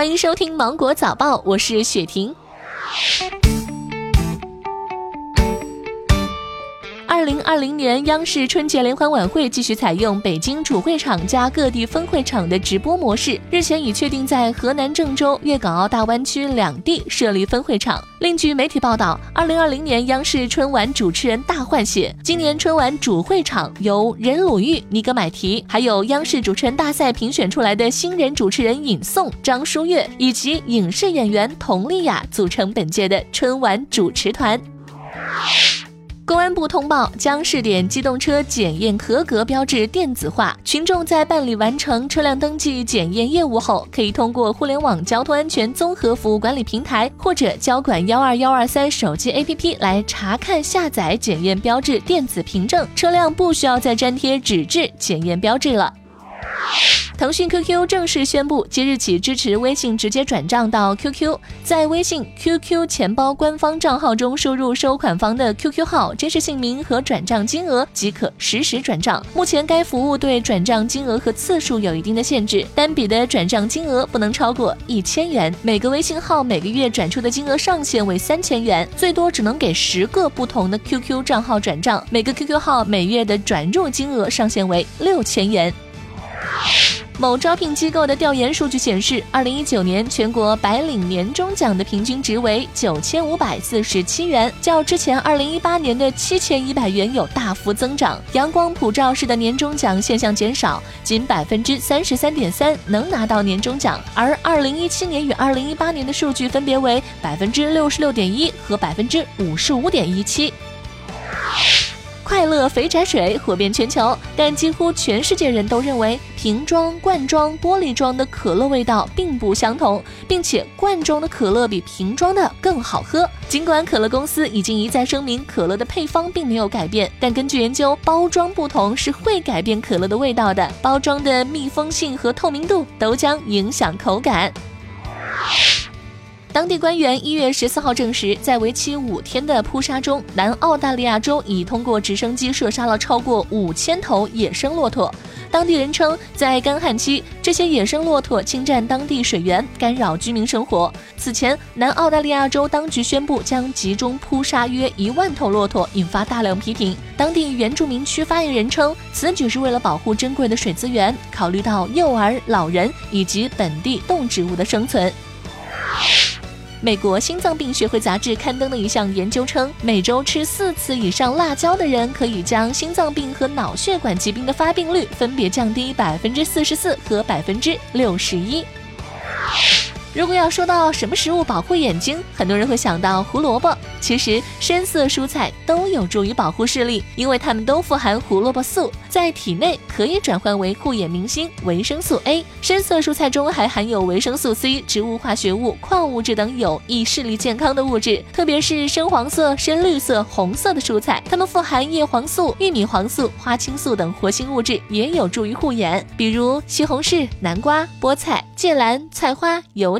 欢迎收听《芒果早报》，我是雪婷。二零二零年央视春节联欢晚会继续采用北京主会场加各地分会场的直播模式，日前已确定在河南郑州、粤港澳大湾区两地设立分会场。另据媒体报道，二零二零年央视春晚主持人大换血，今年春晚主会场由任鲁豫、尼格买提，还有央视主持人大赛评选出来的新人主持人尹颂、张舒悦以及影视演员佟丽娅组成本届的春晚主持团。公安部通报，将试点机动车检验合格标志电子化。群众在办理完成车辆登记检验业务后，可以通过互联网交通安全综合服务管理平台或者交管幺二幺二三手机 APP 来查看下载检验标志电子凭证，车辆不需要再粘贴纸质检验标志了。腾讯 QQ 正式宣布，即日起支持微信直接转账到 QQ，在微信 QQ 钱包官方账号中输入收款方的 QQ 号、真实姓名和转账金额，即可实时转账。目前该服务对转账金额和次数有一定的限制，单笔的转账金额不能超过一千元。每个微信号每个月转出的金额上限为三千元，最多只能给十个不同的 QQ 账号转账。每个 QQ 号每月的转入金额上限为六千元。某招聘机构的调研数据显示，二零一九年全国白领年终奖的平均值为九千五百四十七元，较之前二零一八年的七千一百元有大幅增长。阳光普照式的年终奖现象减少，仅百分之三十三点三能拿到年终奖，而二零一七年与二零一八年的数据分别为百分之六十六点一和百分之五十五点一七。快乐肥宅水火遍全球，但几乎全世界人都认为瓶装、罐装、玻璃装的可乐味道并不相同，并且罐装的可乐比瓶装的更好喝。尽管可乐公司已经一再声明可乐的配方并没有改变，但根据研究，包装不同是会改变可乐的味道的。包装的密封性和透明度都将影响口感。当地官员一月十四号证实，在为期五天的扑杀中，南澳大利亚州已通过直升机射杀了超过五千头野生骆驼。当地人称，在干旱期，这些野生骆驼侵占当地水源，干扰居民生活。此前，南澳大利亚州当局宣布将集中扑杀约一万头骆驼，引发大量批评。当地原住民区发言人称，此举是为了保护珍贵的水资源，考虑到幼儿、老人以及本地动植物的生存。美国心脏病学会杂志刊登的一项研究称，每周吃四次以上辣椒的人，可以将心脏病和脑血管疾病的发病率分别降低百分之四十四和百分之六十一。如果要说到什么食物保护眼睛，很多人会想到胡萝卜。其实深色蔬菜都有助于保护视力，因为它们都富含胡萝卜素，在体内可以转换为护眼明星维生素 A。深色蔬菜中还含有维生素 C、植物化学物、矿物质等有益视力健康的物质。特别是深黄色、深绿色、红色的蔬菜，它们富含叶黄素、玉米黄素、花青素等活性物质，也有助于护眼。比如西红柿、南瓜、菠菜、芥蓝、菜花、油。